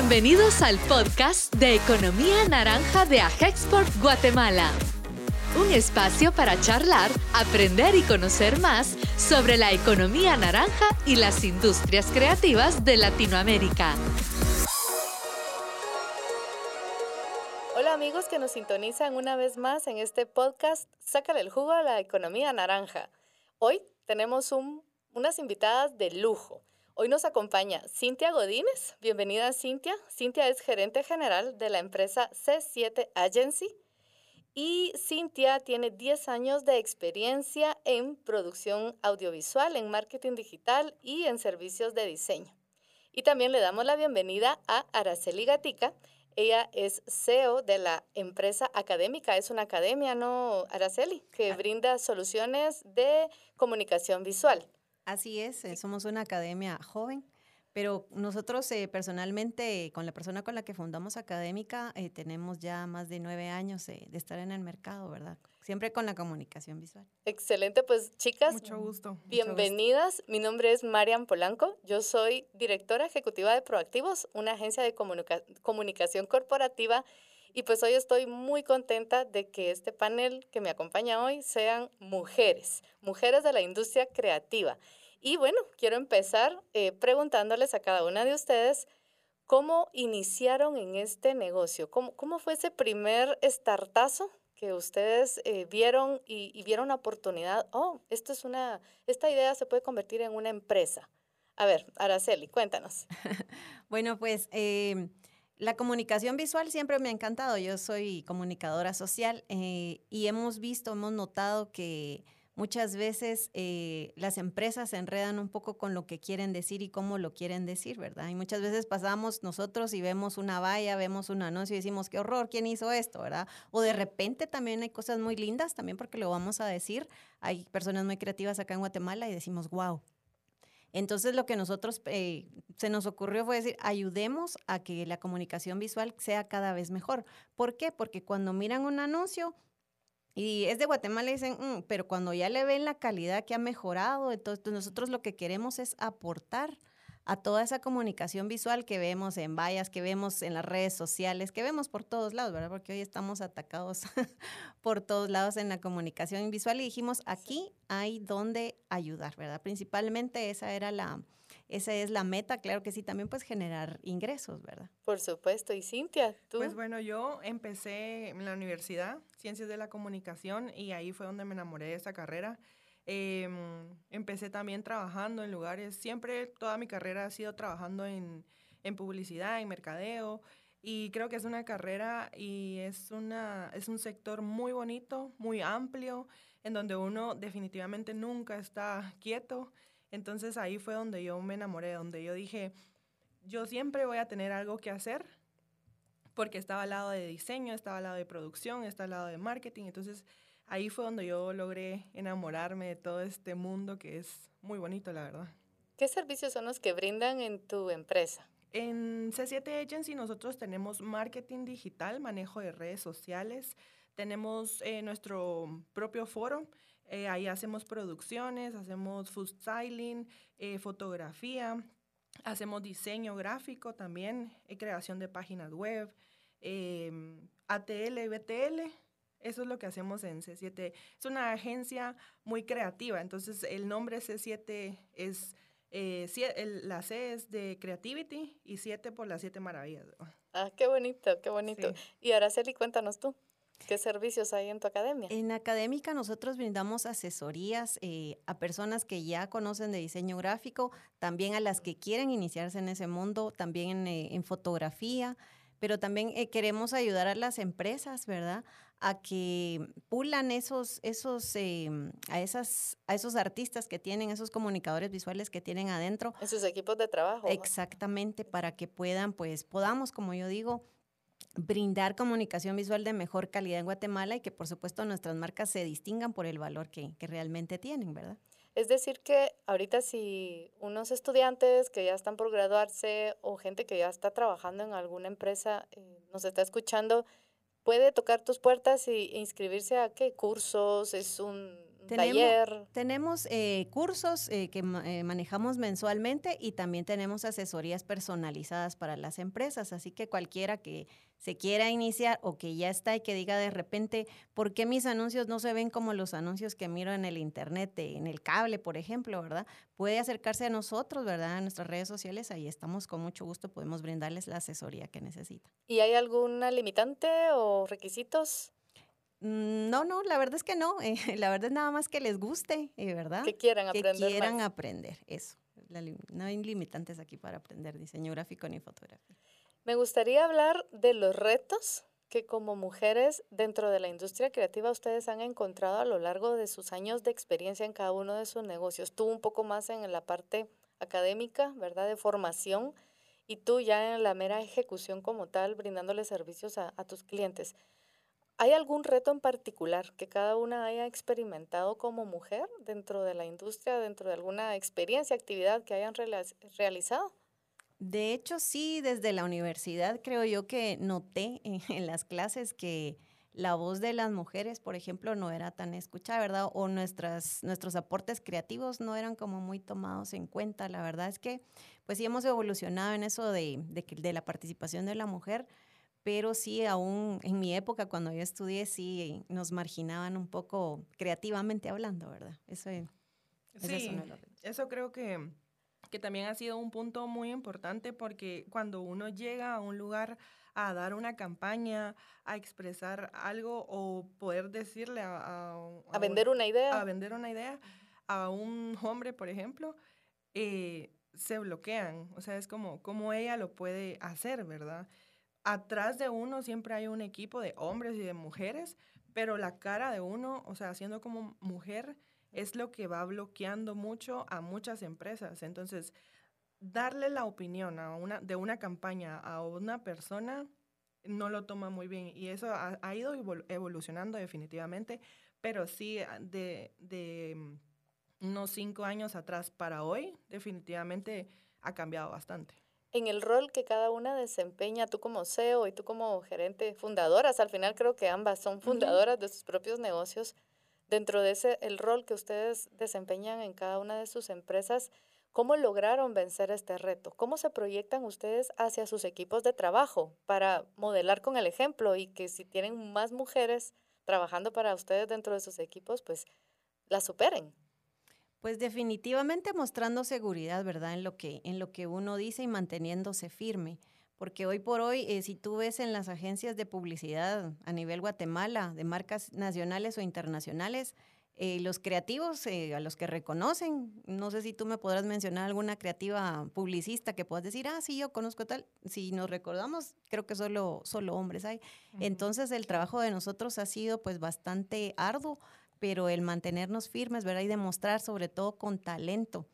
Bienvenidos al podcast de Economía Naranja de Agexport Guatemala. Un espacio para charlar, aprender y conocer más sobre la economía naranja y las industrias creativas de Latinoamérica. Hola amigos que nos sintonizan una vez más en este podcast Sácale el jugo a la economía naranja. Hoy tenemos unas invitadas de lujo. Hoy nos acompaña Cintia Godínez. Bienvenida Cintia. Cintia es gerente general de la empresa C7 Agency y Cintia tiene 10 años de experiencia en producción audiovisual, en marketing digital y en servicios de diseño. Y también le damos la bienvenida a Araceli Gatica. Ella es CEO de la empresa académica, es una academia, ¿no, Araceli? Que brinda soluciones de comunicación visual. Así es, eh, somos una academia joven, pero nosotros eh, personalmente, con la persona con la que fundamos Académica, eh, tenemos ya más de nueve años de estar en el mercado, ¿verdad? Siempre con la comunicación visual. Excelente, pues chicas, mucho gusto. Bienvenidas. Mi nombre es Marian Polanco. Yo soy directora ejecutiva de Proactivos, una agencia de comunicación corporativa. Y pues hoy estoy muy contenta de que este panel que me acompaña hoy sean mujeres, mujeres de la industria creativa. Y bueno, quiero empezar eh, preguntándoles a cada una de ustedes cómo iniciaron en este negocio, cómo, cómo fue ese primer startazo que ustedes eh, vieron y, vieron la oportunidad, oh, esto es una, esta idea se puede convertir en una empresa. A ver, Araceli, cuéntanos. bueno, pues em, la comunicación visual siempre me ha encantado. Yo soy comunicadora social eh, y hemos visto, hemos notado que muchas veces eh, las empresas se enredan un poco con lo que quieren decir y cómo lo quieren decir, ¿verdad? Y muchas veces pasamos nosotros y vemos una valla, vemos un anuncio y decimos, qué horror, ¿quién hizo esto, verdad? O de repente también hay cosas muy lindas, también porque lo vamos a decir. Hay personas muy creativas acá en Guatemala y decimos, wow. Entonces lo que nosotros eh, se nos ocurrió fue decir, ayudemos a que la comunicación visual sea cada vez mejor. ¿Por qué? Porque cuando miran un anuncio, y es de Guatemala y dicen, mm", pero cuando ya le ven la calidad que ha mejorado, entonces nosotros lo que queremos es aportar a toda esa comunicación visual que vemos en vallas, que vemos en las redes sociales, que vemos por todos lados, ¿verdad? Porque hoy estamos atacados por todos lados en la comunicación visual y dijimos, aquí hay donde ayudar, ¿verdad? Principalmente esa era la, esa es la meta, claro que sí, también pues generar ingresos, ¿verdad? Por supuesto. Y Cintia, tú. Pues bueno, yo empecé en la universidad, Ciencias de la Comunicación, y ahí fue donde me enamoré de esa carrera. Em, empecé también trabajando en lugares, siempre toda mi carrera ha sido trabajando en, en publicidad, en mercadeo, y creo que es una carrera y es, una, es un sector muy bonito, muy amplio, en donde uno definitivamente nunca está quieto entonces ahí fue donde yo me enamoré, donde yo dije, yo siempre voy a tener algo que hacer, porque estaba al lado de diseño, estaba al lado de producción, estaba al lado de marketing. Entonces ahí fue donde yo logré enamorarme de todo este mundo que es muy bonito, la verdad. ¿Qué servicios son los que brindan en tu empresa? En C7 Agency nosotros tenemos marketing digital, manejo de redes sociales, tenemos eh, nuestro propio foro eh, ahí hacemos producciones, hacemos food styling, eh, fotografía, hacemos diseño gráfico también, eh, creación de páginas web, em, ATL, BTL. Eso es lo que hacemos en C7. Es una agencia muy creativa, entonces el nombre C7 es, la C es de Creativity y 7 por las 7 maravillas. Ah, qué bonito, qué bonito. Y Araceli, cuéntanos tú. ¿Qué servicios hay en tu academia? En Académica nosotros brindamos asesorías eh, a personas que ya conocen de diseño gráfico, también a las que quieren iniciarse en ese mundo, también en, eh, fotografía, pero también eh, queremos ayudar a las empresas, ¿verdad? A que pulan esos, esos, em, a, esas, a esos artistas que tienen, esos comunicadores visuales que tienen adentro. En sus equipos de trabajo. Exactamente, para que puedan, pues podamos, como yo digo, brindar comunicación visual de mejor calidad en Guatemala y que por supuesto nuestras marcas se distingan por el valor que, realmente tienen, ¿verdad? Es decir, que ahorita si unos estudiantes que ya están por graduarse o gente que ya está trabajando en alguna empresa eh, nos está escuchando, puede tocar tus puertas e inscribirse a qué cursos, es un taller. Tenemos eh, cursos eh, que eh, manejamos mensualmente y también tenemos asesorías personalizadas para las empresas. Así que cualquiera que se quiera iniciar o que ya está y que diga de repente, ¿por qué mis anuncios no se ven como los anuncios que miro en el internet, en el cable, por ejemplo, ¿verdad? Puede acercarse a nosotros, ¿verdad? A nuestras redes sociales, ahí estamos con mucho gusto, podemos brindarles la asesoría que necesita. ¿Y hay alguna limitante o requisitos? Mm, no, no, la verdad es que no. Eh, la verdad es nada más que les guste, eh, ¿verdad? Que quieran aprender. Que quieran aprender, eso. no hay limitantes aquí para aprender diseño gráfico ni fotografía. Me gustaría hablar de los retos que como mujeres dentro de la industria creativa ustedes han encontrado a lo largo de sus años de experiencia en cada uno de sus negocios. Tú un poco más en la parte académica, ¿verdad? De formación y tú ya en la mera ejecución como tal, brindándole servicios a, a tus clientes. ¿Hay algún reto en particular que cada una haya experimentado como mujer dentro de la industria, dentro de alguna experiencia, actividad que hayan realizado? De hecho, sí, desde la universidad creo yo que noté en, las clases que la voz de las mujeres, por ejemplo, no era tan escuchada, ¿verdad? O nuestras, nuestros aportes creativos no eran como muy tomados en cuenta. La verdad es que, pues sí hemos evolucionado en eso de, de, de la participación de la mujer pero sí, aún en mi época, cuando yo estudié, sí nos marginaban un poco creativamente hablando, ¿verdad? Eso, sí, eso creo que, que también ha sido un punto muy importante porque cuando uno llega a un lugar a dar una campaña, a expresar algo o poder decirle a... A, vender una idea. A vender una idea a un hombre, por ejemplo, eh, se bloquean. O sea, es como, como ella lo puede hacer, ¿verdad? Atrás de uno siempre hay un equipo de hombres y de mujeres, pero la cara de uno, o sea, siendo como mujer, es lo que va bloqueando mucho a muchas empresas. Entonces, darle la opinión a una, de una campaña a una persona no lo toma muy bien y eso ha, ido evolucionando definitivamente, pero sí ah, de, de mm, unos cinco años atrás para hoy definitivamente ha cambiado bastante en el rol que cada una desempeña, tú como CEO y tú como gerente, fundadoras, al final creo que ambas son fundadoras de sus propios negocios, dentro de ese, el rol que ustedes desempeñan en cada una de sus empresas, ¿cómo lograron vencer este reto? ¿Cómo se proyectan ustedes hacia sus equipos de trabajo para modelar con el ejemplo y que si tienen más mujeres trabajando para ustedes dentro de sus equipos, pues las superen? Pues definitivamente mostrando seguridad, ¿verdad? En lo que, en lo que uno dice y manteniéndose firme. Porque hoy por hoy, eh, si tú ves en las agencias de publicidad a nivel Guatemala, de marcas nacionales o internacionales, eh, los creativos eh, a los que reconocen, no sé si tú me podrás mencionar alguna creativa publicista que puedas decir, ah, sí, yo conozco tal. Si nos recordamos, creo que solo, solo hombres hay. Entonces el trabajo de nosotros ha sido pues bastante arduo pero el mantenernos firmes, ¿verdad? Y demostrar sobre todo con talento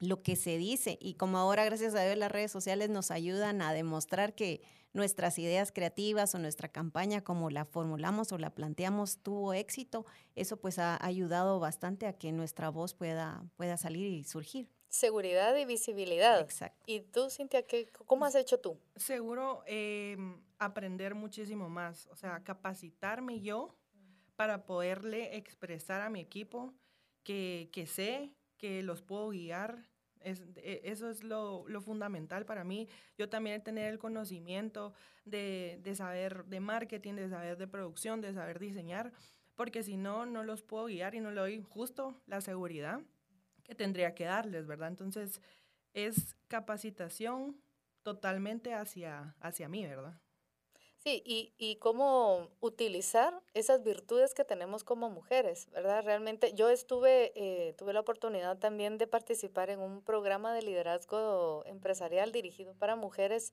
lo que se dice. Y como ahora, gracias a Dios, las redes sociales nos ayudan a demostrar que nuestras ideas creativas o nuestra campaña, como la formulamos o la planteamos, tuvo éxito, eso pues ha ayudado bastante a que nuestra voz pueda, pueda salir y surgir. Seguridad y visibilidad. Exacto. ¿Y tú, Cintia, qué, cómo has hecho tú? Seguro em, aprender muchísimo más, o sea, capacitarme yo para poderle expresar a mi equipo que, sé, que los puedo guiar. E, eso es lo, fundamental para mí. Yo también tener el conocimiento de, saber de marketing, de saber de producción, de saber diseñar, porque si no, no los puedo guiar y no le doy justo la seguridad que tendría que darles, ¿verdad? Entonces, es capacitación totalmente hacia, hacia mí, ¿verdad? Sí, y, y, cómo utilizar esas virtudes que tenemos como mujeres, ¿verdad? Realmente yo estuve, eh, tuve la oportunidad también de participar en un programa de liderazgo empresarial dirigido para mujeres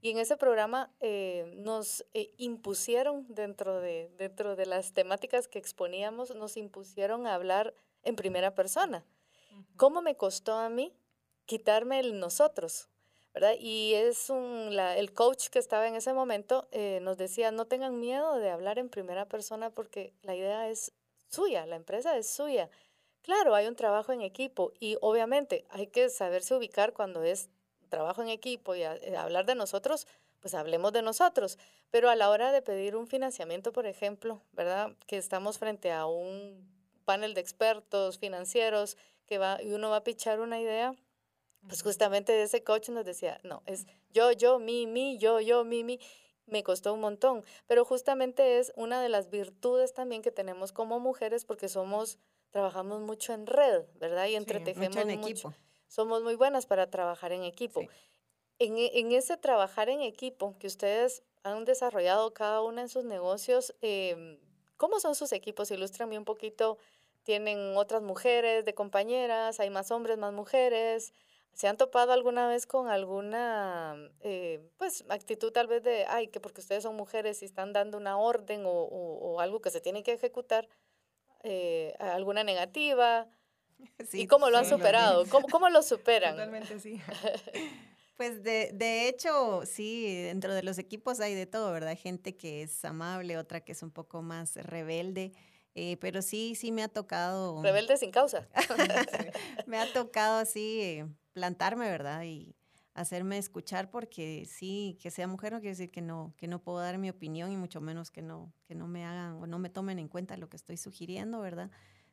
y en ese programa eh, nos eh, impusieron dentro de, dentro de las temáticas que exponíamos, nos impusieron a hablar en primera persona. ¿Cómo me costó a mí quitarme el nosotros? ¿Verdad? Y es un, la, el coach que estaba en ese momento eh, nos decía, no tengan miedo de hablar en primera persona porque la idea es suya, la empresa es suya. Claro, hay un trabajo en equipo y obviamente hay que saberse ubicar cuando es trabajo en equipo y eh, hablar de nosotros, pues hablemos de nosotros. Pero a la hora de pedir un financiamiento, por ejemplo, ¿verdad? Que estamos frente a un panel de expertos financieros que va, y uno va a pichar una idea, pues justamente ese coach nos decía, no, es yo, yo, mi, mi, yo, yo, mi, mi. Me costó un montón, pero justamente es una de las virtudes también que tenemos como mujeres porque somos, trabajamos mucho en red, ¿verdad? Y entretejemos mucho. En equipo. Somos muy buenas para trabajar en equipo. En, en, ese trabajar en equipo que ustedes han desarrollado cada una en sus negocios, eh, ¿cómo son sus equipos? Ilústrame un poquito. ¿Tienen otras mujeres de compañeras? ¿Hay más hombres, más mujeres? ¿Se han topado alguna vez con alguna eh, pues, actitud tal vez de, ay, que porque ustedes son mujeres y están dando una orden o, o, algo que se tiene que ejecutar, eh, alguna negativa? ¿Y cómo lo han superado? ¿Cómo, ¿Cómo, lo superan? Totalmente sí. Pues de, de, hecho, sí, dentro de los equipos hay de todo, ¿verdad? Gente que es amable, otra que es un poco más rebelde. Eh, pero sí, sí me ha tocado. Rebelde sin causa. me ha tocado así eh, plantarme, ¿verdad? Y hacerme escuchar porque sí, que sea mujer no quiere decir que no, que no puedo dar mi opinión y mucho menos que no, que no me hagan o no me tomen en cuenta lo que estoy sugiriendo, ¿verdad?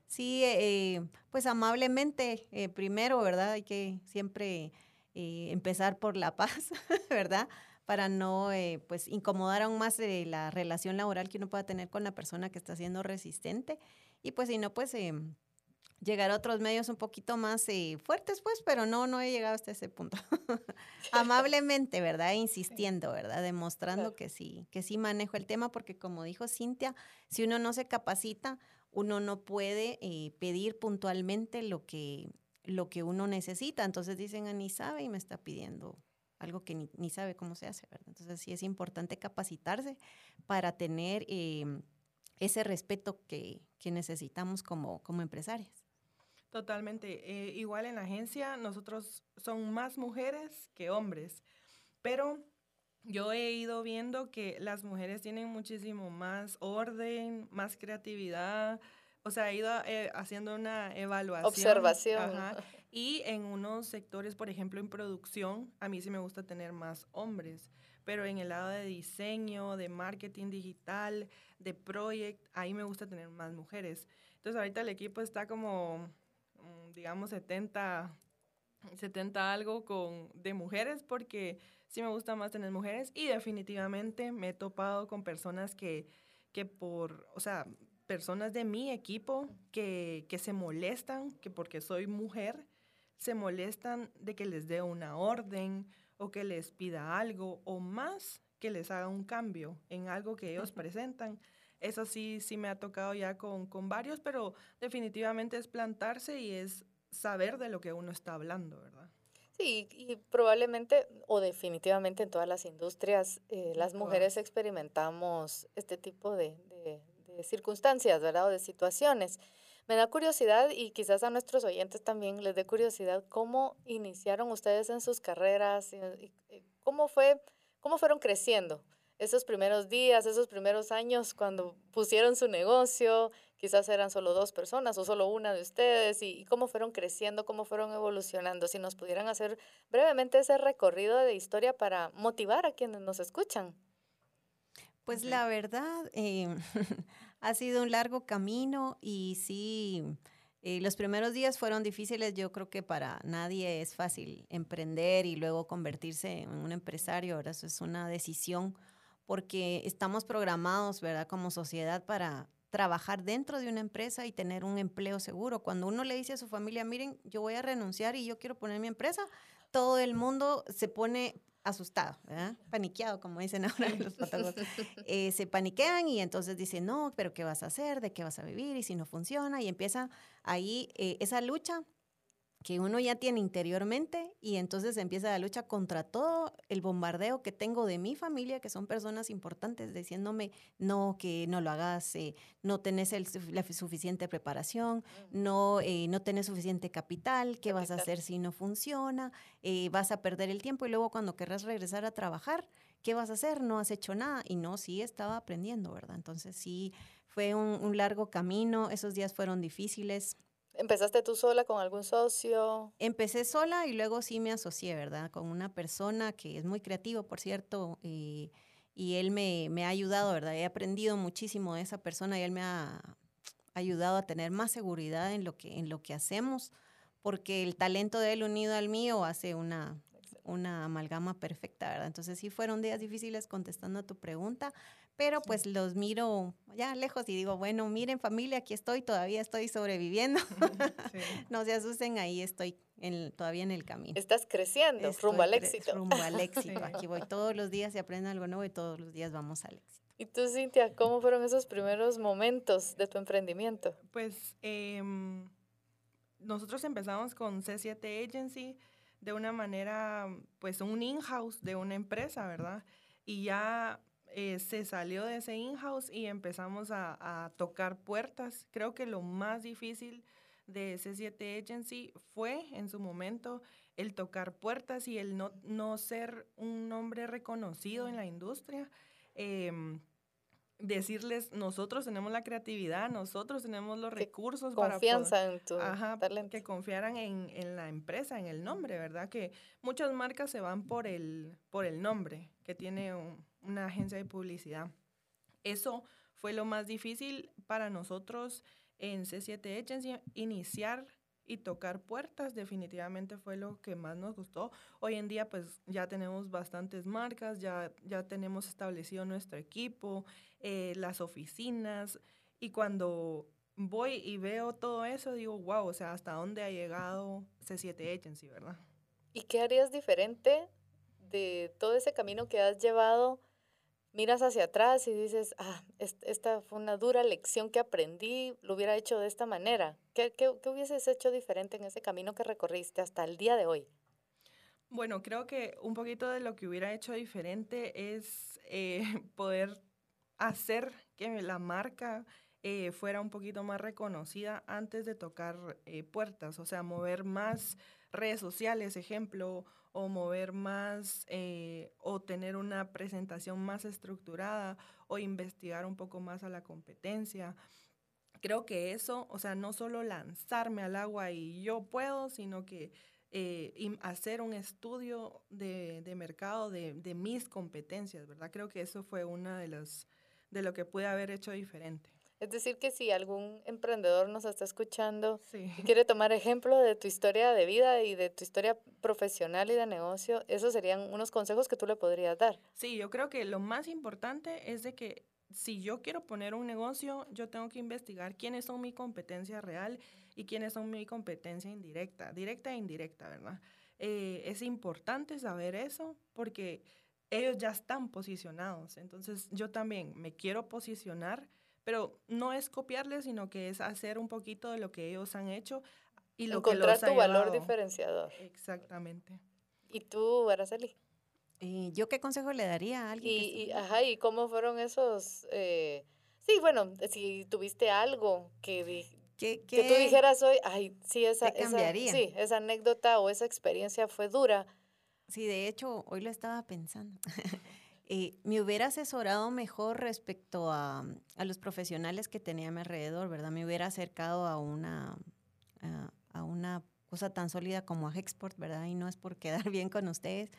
Sí, eh, pues amablemente, primero, ¿verdad? Hay que siempre empezar por la paz, ¿verdad? para no eh, pues incomodar aún más eh, la relación laboral que uno pueda tener con la persona que está siendo resistente y pues si no pues eh, llegar a otros medios un poquito más fuertes pues pero no no he llegado hasta ese punto. Amablemente verdad insistiendo verdad demostrando que sí que sí manejo el tema porque como dijo Cintia si uno no se capacita uno no puede pedir puntualmente lo que lo que uno necesita. Entonces dicen ah, ni sabe y me está pidiendo algo que ni, sabe cómo se hace, ¿verdad? Entonces sí es importante capacitarse para tener em, ese respeto que, necesitamos como, como empresarias. Totalmente. Eh, igual en la agencia nosotros son más mujeres que hombres, pero yo he ido viendo que las mujeres tienen muchísimo más orden, más creatividad, o sea, he ido eh, haciendo una evaluación. Observación. Y en unos sectores, por ejemplo, en producción, a mí sí me gusta tener más hombres, pero en el lado de diseño, de marketing digital, de project, ahí me gusta tener más mujeres. Entonces ahorita el equipo está como, mm, digamos, 70, 70 algo con, de mujeres porque sí me gusta más tener mujeres y definitivamente me he topado con personas que, que por, o sea, personas de mi equipo que, que se molestan, que porque soy mujer, se molestan de que les dé una orden o que les pida algo o más que les haga un cambio en algo que ellos presentan. Eso sí, sí me ha tocado ya con, con varios, pero definitivamente es plantarse y es saber de lo que uno está hablando, ¿verdad? Sí, y probablemente o definitivamente en todas las industrias eh, las mujeres experimentamos este tipo de, de, de, circunstancias, ¿verdad? O de situaciones. Me da curiosidad y quizás a nuestros oyentes también les dé curiosidad cómo iniciaron ustedes en sus carreras, y, cómo, fue, cómo fueron creciendo esos primeros días, esos primeros años cuando pusieron su negocio, quizás eran solo dos personas o solo una de ustedes, y, cómo fueron creciendo, cómo fueron evolucionando. Si nos pudieran hacer brevemente ese recorrido de historia para motivar a quienes nos escuchan. Pues la verdad, eh, ha sido un largo camino y sí, eh, los primeros días fueron difíciles. Yo creo que para nadie es fácil emprender y luego convertirse en un empresario. Ahora eso es una decisión porque estamos programados, ¿verdad? Como sociedad para trabajar dentro de una empresa y tener un empleo seguro. Cuando uno le dice a su familia, miren, yo voy a renunciar y yo quiero poner mi empresa, todo el mundo se pone asustado, ¿verdad? paniqueado, como dicen ahora los patólogos. Eh, se paniquean y entonces dicen, no, pero ¿qué vas a hacer? ¿De qué vas a vivir? Y si no funciona, y empieza ahí eh, esa lucha que uno ya tiene interiormente y entonces empieza la lucha contra todo el bombardeo que tengo de mi familia, que son personas importantes, diciéndome, no, que no lo hagas, eh, no tenés la suficiente preparación, no, eh, no tenés suficiente capital, ¿qué vas a hacer si no funciona? Eh, vas a perder el tiempo y luego cuando querrás regresar a trabajar, ¿qué vas a hacer? No has hecho nada y no, sí estaba aprendiendo, ¿verdad? Entonces sí, fue un largo camino, esos días fueron difíciles ¿Empezaste tú sola con algún socio? Empecé sola y luego sí me asocié, ¿verdad? Con una persona que es muy creativo, por cierto, y, y él me, me, ha ayudado, ¿verdad? He aprendido muchísimo de esa persona y él me ha ayudado a tener más seguridad en lo que, en lo que hacemos, porque el talento de él unido al mío hace una, una amalgama perfecta, ¿verdad? Entonces sí fueron días difíciles contestando a tu pregunta, pero pues los miro ya lejos y digo, bueno, miren familia, aquí estoy, todavía estoy sobreviviendo. no se asusten, ahí estoy en, todavía en el camino. Estás creciendo, rumbo al éxito. Rumbo al éxito. Aquí voy todos los días y aprendo algo nuevo y todos los días vamos al éxito. ¿Y tú, Cintia, cómo fueron esos primeros momentos de tu emprendimiento? Pues em, nosotros empezamos con C7 Agency de una manera, pues un in-house de una empresa, ¿verdad? Y ya eh, se salió de ese in-house y empezamos a, tocar puertas. Creo que lo más difícil de C7 Agency fue en su momento el tocar puertas y el no, no ser un nombre reconocido en la industria. Em, decirles, nosotros tenemos la creatividad, nosotros tenemos los recursos para poder, en tu Que confiaran en, en, la empresa, en el nombre, ¿verdad? Que muchas marcas se van por el, por el nombre que tiene una agencia de publicidad. Eso fue lo más difícil para nosotros en C7 Agency, iniciar y tocar puertas definitivamente fue lo que más nos gustó. Hoy en día pues ya tenemos bastantes marcas, ya, ya tenemos establecido nuestro equipo, eh, las oficinas y cuando voy y veo todo eso digo, wow, o sea, hasta dónde ha llegado C7 Agency, ¿verdad? ¿Y qué harías diferente de todo ese camino que has llevado? Miras hacia atrás y dices, ah, esta fue una dura lección que aprendí, lo hubiera hecho de esta manera. ¿Qué, qué, hubieses hecho diferente en ese camino que recorriste hasta el día de hoy? Bueno, creo que un poquito de lo que hubiera hecho diferente es eh, poder hacer que la marca eh, fuera un poquito más reconocida antes de tocar eh, puertas, o sea, mover más redes sociales, ejemplo, o mover más eh, o tener una presentación más estructurada o investigar un poco más a la competencia. Creo que eso, o sea, no solo lanzarme al agua y yo puedo, sino que eh, hacer un estudio de, de mercado de, de, mis competencias, ¿verdad? Creo que eso fue una de las de lo que pude haber hecho diferente. Es decir, que si algún emprendedor nos está escuchando y quiere tomar ejemplo de tu historia de vida y de tu historia profesional y de negocio, esos serían unos consejos que tú le podrías dar. Sí, yo creo que lo más importante es de que si yo quiero poner un negocio, yo tengo que investigar quiénes son mi competencia real y quiénes son mi competencia indirecta, directa e indirecta, ¿verdad? Eh, es importante saber eso porque ellos ya están posicionados. Entonces yo también me quiero posicionar pero no es copiarles, sino que es hacer un poquito de lo que ellos han hecho y lo Encontrar que tu valor diferenciador. Exactamente. ¿Y tú, Araceli? Eh, ¿Yo qué consejo le daría a alguien? Y, ajá, ¿y cómo fueron esos? Eh, sí, bueno, si tuviste algo que, que tú dijeras hoy, ay, sí, esa, esa, sí, esa anécdota o esa experiencia fue dura. Sí, de hecho, hoy lo estaba pensando. Eh, me hubiera asesorado mejor respecto a, a, los profesionales que tenía a mi alrededor, ¿verdad? Me hubiera acercado a una, a, una cosa tan sólida como a Hexport, ¿verdad? Y no es por quedar bien con ustedes,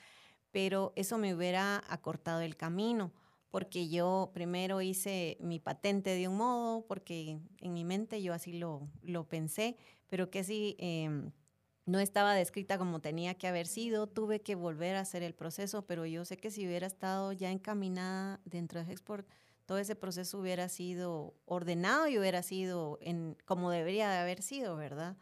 pero eso me hubiera acortado el camino, porque yo primero hice mi patente de un modo, porque en mi mente yo así lo, lo pensé, pero que sí... Eh, no estaba descrita como tenía que haber sido, tuve que volver a hacer el proceso, pero yo sé que si hubiera estado ya encaminada dentro de Export, todo ese proceso hubiera sido ordenado y hubiera sido como debería de haber sido, ¿verdad?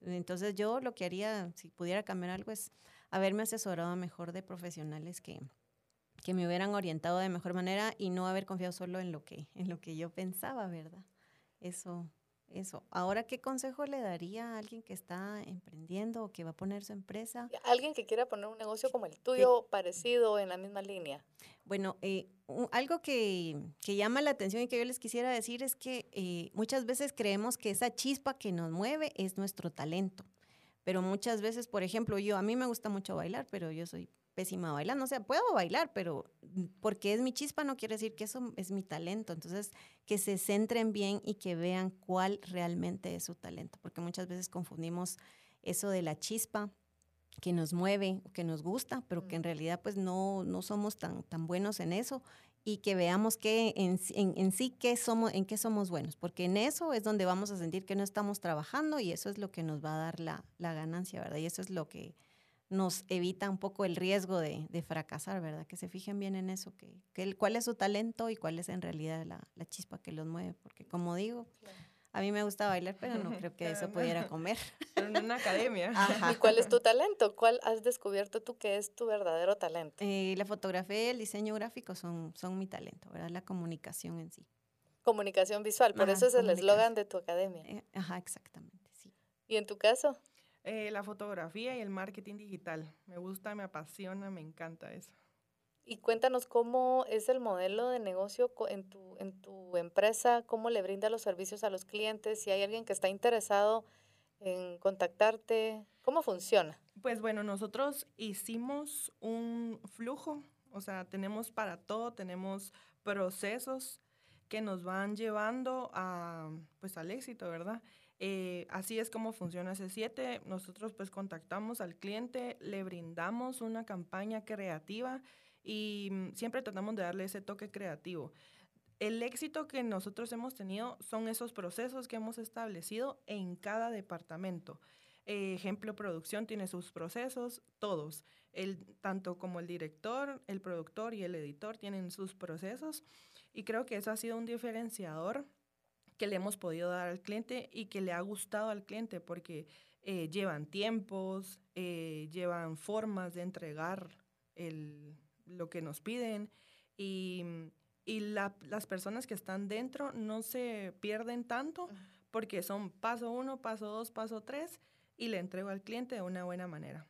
Entonces yo lo que haría, si pudiera cambiar algo, es haberme asesorado mejor de profesionales que, que me hubieran orientado de mejor manera y no haber confiado solo en lo que, en lo que yo pensaba, ¿verdad? Eso eso. Ahora, ¿qué consejo le daría a alguien que está emprendiendo o que va a poner su empresa? Alguien que quiera poner un negocio como el tuyo, parecido, en la misma línea. Bueno, eh, algo que, llama la atención y que yo les quisiera decir es que eh, muchas veces creemos que esa chispa que nos mueve es nuestro talento. Pero muchas veces, por ejemplo, yo, a mí me gusta mucho bailar, pero yo soy pésima bailando. O sea, puedo bailar, pero porque es mi chispa no quiere decir que eso es mi talento. Entonces, que se centren bien y que vean cuál realmente es su talento, porque muchas veces confundimos eso de la chispa que nos mueve, que nos gusta, pero que en realidad pues no, no somos tan, tan buenos en eso y que veamos que en, en, sí qué somos, en qué somos buenos, porque en eso es donde vamos a sentir que no estamos trabajando y eso es lo que nos va a dar la, la ganancia, ¿verdad? Y eso es lo que nos evita un poco el riesgo de, de fracasar, ¿verdad? Que se fijen bien en eso, que, que el, cuál es su talento y cuál es en realidad la, la chispa que los mueve, porque como digo, a mí me gusta bailar, pero no creo que eso pudiera comer. en una academia. ¿Y cuál es tu talento? ¿Cuál has descubierto tú que es tu verdadero talento? Eh, la fotografía y el diseño gráfico son, son mi talento, ¿verdad? La comunicación en sí. Comunicación visual, por eso es el eslogan de tu academia. Eh, ajá, exactamente, sí. ¿Y en tu caso? Eh, la fotografía y el marketing digital. Me gusta, me apasiona, me encanta eso. Y cuéntanos cómo es el modelo de negocio en tu, en tu empresa, cómo le brinda los servicios a los clientes, si hay alguien que está interesado en contactarte, ¿cómo funciona? Pues bueno, nosotros hicimos un flujo, o sea, tenemos para todo, tenemos procesos que nos van llevando a, pues, al éxito, ¿verdad? Eh, así es como funciona C7. Nosotros pues contactamos al cliente, le brindamos una campaña creativa y mm, siempre tratamos de darle ese toque creativo. El éxito que nosotros hemos tenido son esos procesos que hemos establecido en cada departamento. ejemplo, producción tiene sus procesos, todos, tanto como el director, el productor y el editor tienen sus procesos. Y creo que eso ha sido un diferenciador que le hemos podido dar al cliente y que le ha gustado al cliente porque eh, llevan tiempos, eh, llevan formas de entregar el, lo que nos piden y, y las personas que están dentro no se pierden tanto porque son paso uno, paso dos, paso tres y le entrego al cliente de una buena manera.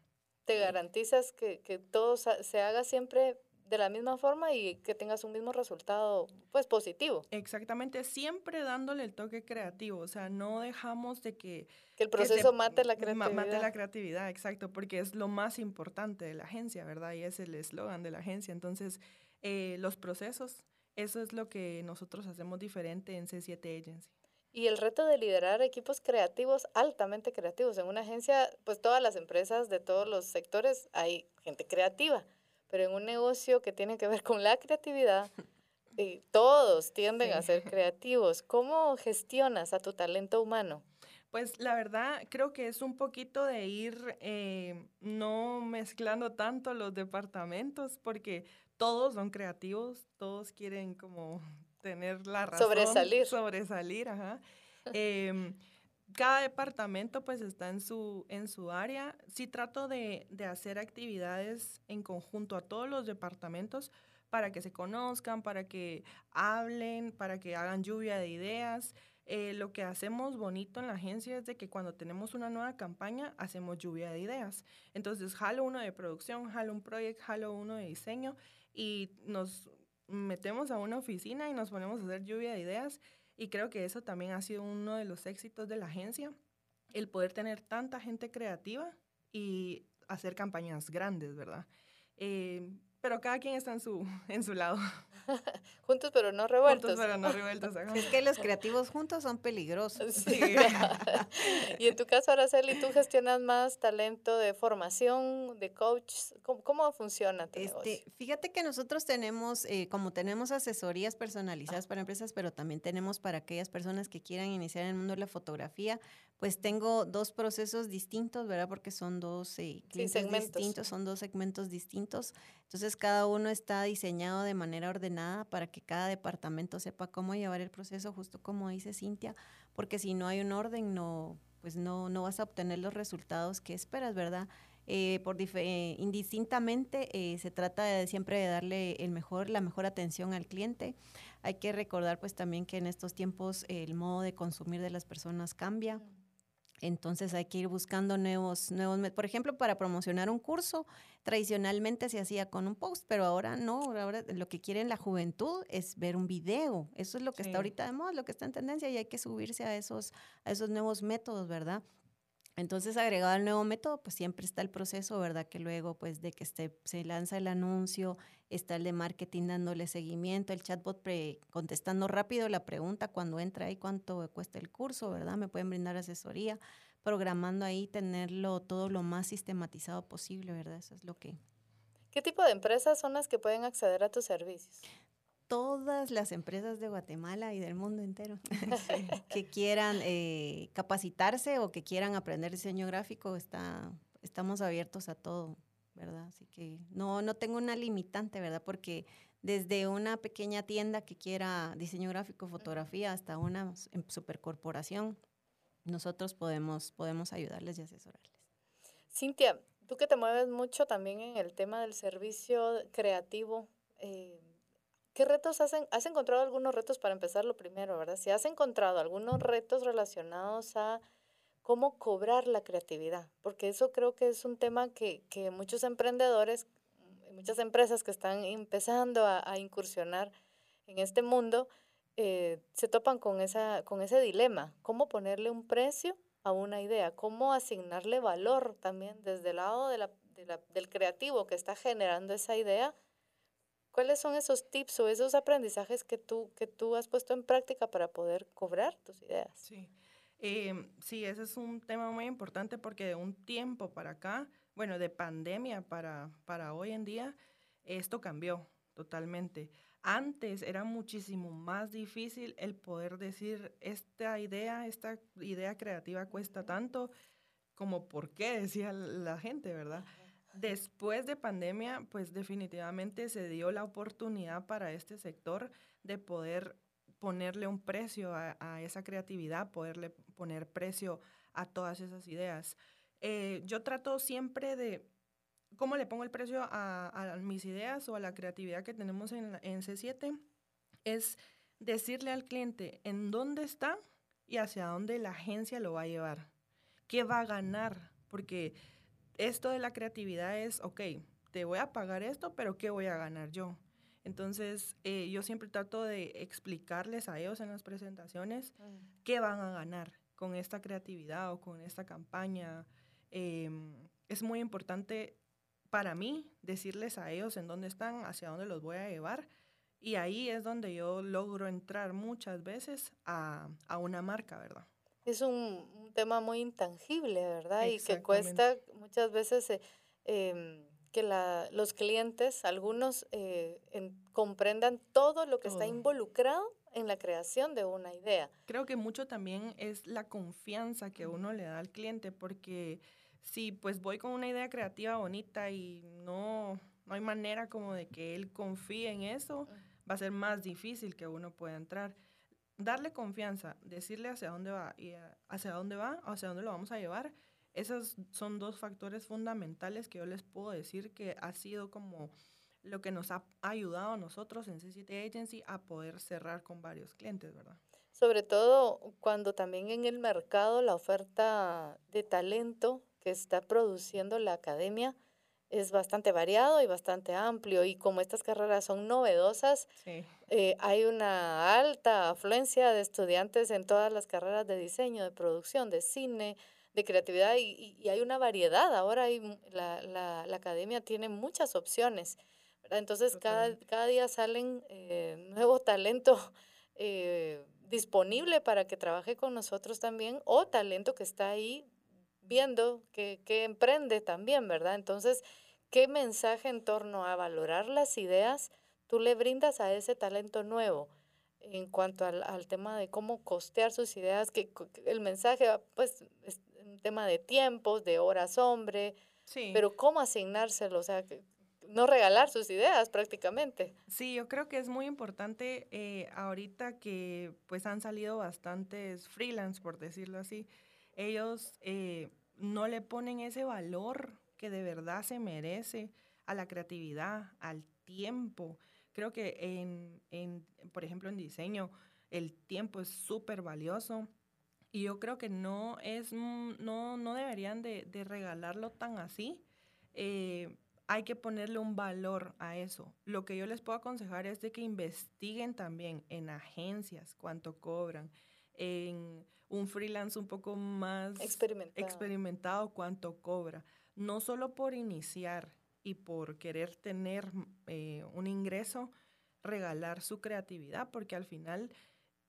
¿Te garantizas que, que todo se haga siempre de la misma forma y que tengas un mismo resultado pues positivo. Exactamente, siempre dándole el toque creativo, o sea, no dejamos de que... Que el proceso mate la creatividad. Mate la creatividad, exacto, porque es lo más importante de la agencia, ¿verdad? Y es el eslogan de la agencia. Entonces, eh, los procesos, eso es lo que nosotros hacemos diferente en C7 Agency. Y el reto de liderar equipos creativos, altamente creativos. En una agencia, pues todas las empresas de todos los sectores hay gente creativa pero en un negocio que tiene que ver con la creatividad, eh, todos tienden a ser creativos. ¿Cómo gestionas a tu talento humano? Pues la verdad creo que es un poquito de ir eh, no mezclando tanto los departamentos porque todos son creativos, todos quieren como tener la razón. Sobresalir. Sobresalir, ajá. Em, cada departamento pues está en su, en su área. Sí trato de, de, hacer actividades en conjunto a todos los departamentos para que se conozcan, para que hablen, para que hagan lluvia de ideas. Eh, lo que hacemos bonito en la agencia es de que cuando tenemos una nueva campaña, hacemos lluvia de ideas. Entonces, jalo uno de producción, jalo un proyecto, jalo uno de diseño y nos metemos a una oficina y nos ponemos a hacer lluvia de ideas y creo que eso también ha sido uno de los éxitos de la agencia, el poder tener tanta gente creativa y hacer campañas grandes, ¿verdad? Eh, pero cada quien está en su, en su lado. juntos pero no revueltos. Juntos pero no revueltos. Es que los creativos juntos son peligrosos. Sí. y en tu caso, Araceli, ¿tú gestionas más talento de formación, de coach? ¿Cómo, funciona tu este, Fíjate que nosotros tenemos, eh, como tenemos asesorías personalizadas para empresas, pero también tenemos para aquellas personas que quieran iniciar en el mundo de la fotografía, pues tengo dos procesos distintos, ¿verdad? Porque son dos eh, clientes distintos, son dos segmentos distintos. Entonces, cada uno está diseñado de manera ordenada para que cada departamento sepa cómo llevar el proceso, justo como dice Cintia, porque si no hay un orden, no, pues no, no vas a obtener los resultados que esperas, ¿verdad? Eh, por eh, indistintamente se trata de siempre de darle el mejor, la mejor atención al cliente. Hay que recordar pues también que en estos tiempos el modo de consumir de las personas cambia. Entonces hay que ir buscando nuevos, nuevos, por ejemplo, para promocionar un curso, tradicionalmente se hacía con un post, pero ahora no, ahora lo que quieren la juventud es ver un video. Eso es lo que está ahorita de moda, lo que está en tendencia y hay que subirse a esos, a esos nuevos métodos, ¿verdad? Entonces, agregado al nuevo método, pues siempre está el proceso, ¿verdad? Que luego, pues, de que se lanza el anuncio, está el de marketing dándole seguimiento, el chatbot contestando rápido la pregunta cuando entra ahí, cuánto cuesta el curso, ¿verdad? Me pueden brindar asesoría, programando ahí, tenerlo todo lo más sistematizado posible, ¿verdad? Eso es lo que... ¿Qué tipo de empresas son las que pueden acceder a tus servicios? Todas las empresas de Guatemala y del mundo entero que quieran eh, capacitarse o que quieran aprender diseño gráfico, está, estamos abiertos a todo, ¿verdad? Así que no, no tengo una limitante, ¿verdad? Porque desde una pequeña tienda que quiera diseño gráfico, fotografía, hasta una em, supercorporación, nosotros podemos, podemos ayudarles y asesorarles. Cintia, tú que te mueves mucho también en el tema del servicio creativo, eh, ¿qué retos hacen? ¿Has encontrado algunos retos para empezar lo primero, verdad? Si has encontrado algunos retos relacionados a cómo cobrar la creatividad, porque eso creo que es un tema que, que muchos emprendedores, muchas empresas que están empezando a, a incursionar en este mundo, eh, se topan con, esa, con ese dilema, cómo ponerle un precio a una idea, cómo asignarle valor también desde el lado de la, de la, del creativo que está generando esa idea. ¿Cuáles son esos tips o esos aprendizajes que tú, que tú has puesto en práctica para poder cobrar tus ideas? Sí. Eh, sí, ese es un tema muy importante porque de un tiempo para acá, bueno, de pandemia para, para hoy en día, esto cambió totalmente. Antes era muchísimo más difícil el poder decir, esta idea, esta idea creativa cuesta tanto, como por qué decía la gente, ¿verdad? Después de pandemia, pues definitivamente se dio la oportunidad para este sector de poder ponerle un precio a, esa creatividad, poderle poner precio a todas esas ideas. Eh, yo trato siempre de ¿Cómo le pongo el precio a, mis ideas o a la creatividad que tenemos en, en C7? Es decirle al cliente en dónde está y hacia dónde la agencia lo va a llevar. ¿Qué va a ganar? Porque esto de la creatividad es, ok, te voy a pagar esto, pero ¿qué voy a ganar yo? Entonces, eh, yo siempre trato de explicarles a ellos en las presentaciones mm. qué van a ganar con esta creatividad o con esta campaña. Em, es muy importante para mí decirles a ellos en dónde están, hacia dónde los voy a llevar. Y ahí es donde yo logro entrar muchas veces a, a una marca, ¿verdad? Es un, un, tema muy intangible, ¿verdad? Y que cuesta muchas veces eh, eh, que la, los clientes, algunos, eh, en, comprendan todo lo que todo. está involucrado en la creación de una idea. Creo que mucho también es la confianza que uno le da al cliente, porque si pues voy con una idea creativa bonita y no, no hay manera como de que él confíe en eso, va a ser más difícil que uno pueda entrar. Darle confianza, decirle hacia dónde va y hacia dónde va, hacia dónde lo vamos a llevar, esos son dos factores fundamentales que yo les puedo decir que ha sido como lo que nos ha ayudado a nosotros en C7 Agency a poder cerrar con varios clientes, ¿verdad? Sobre todo cuando también en el mercado la oferta de talento que está produciendo la academia es bastante variado y bastante amplio y como estas carreras son novedosas, sí. eh, hay una alta afluencia de estudiantes en todas las carreras de diseño, de producción, de cine, de creatividad y, y hay una variedad. Ahora hay, la, la, la, academia tiene muchas opciones. ¿verdad? Entonces cada, cada, día salen eh, nuevo talento eh, disponible para que trabaje con nosotros también o talento que está ahí viendo que, que, emprende también, ¿verdad? Entonces, ¿qué mensaje en torno a valorar las ideas tú le brindas a ese talento nuevo? En cuanto al, al tema de cómo costear sus ideas, que, que el mensaje, pues, es un tema de tiempos, de horas hombre, sí. pero cómo asignárselo, o sea, no regalar sus ideas prácticamente. Sí, yo creo que es muy importante eh, ahorita que pues han salido bastantes freelance, por decirlo así, ellos eh, no le ponen ese valor que de verdad se merece a la creatividad, al tiempo. Creo que en, en por ejemplo, en diseño, el tiempo es súper valioso. Y yo creo que no es, no, no deberían de, de regalarlo tan así. Eh, hay que ponerle un valor a eso. Lo que yo les puedo aconsejar es de que investiguen también en agencias cuánto cobran, en un freelance un poco más experimentado, experimentado cuánto cobra. No solo por iniciar y por querer tener eh, un ingreso, regalar su creatividad, porque al final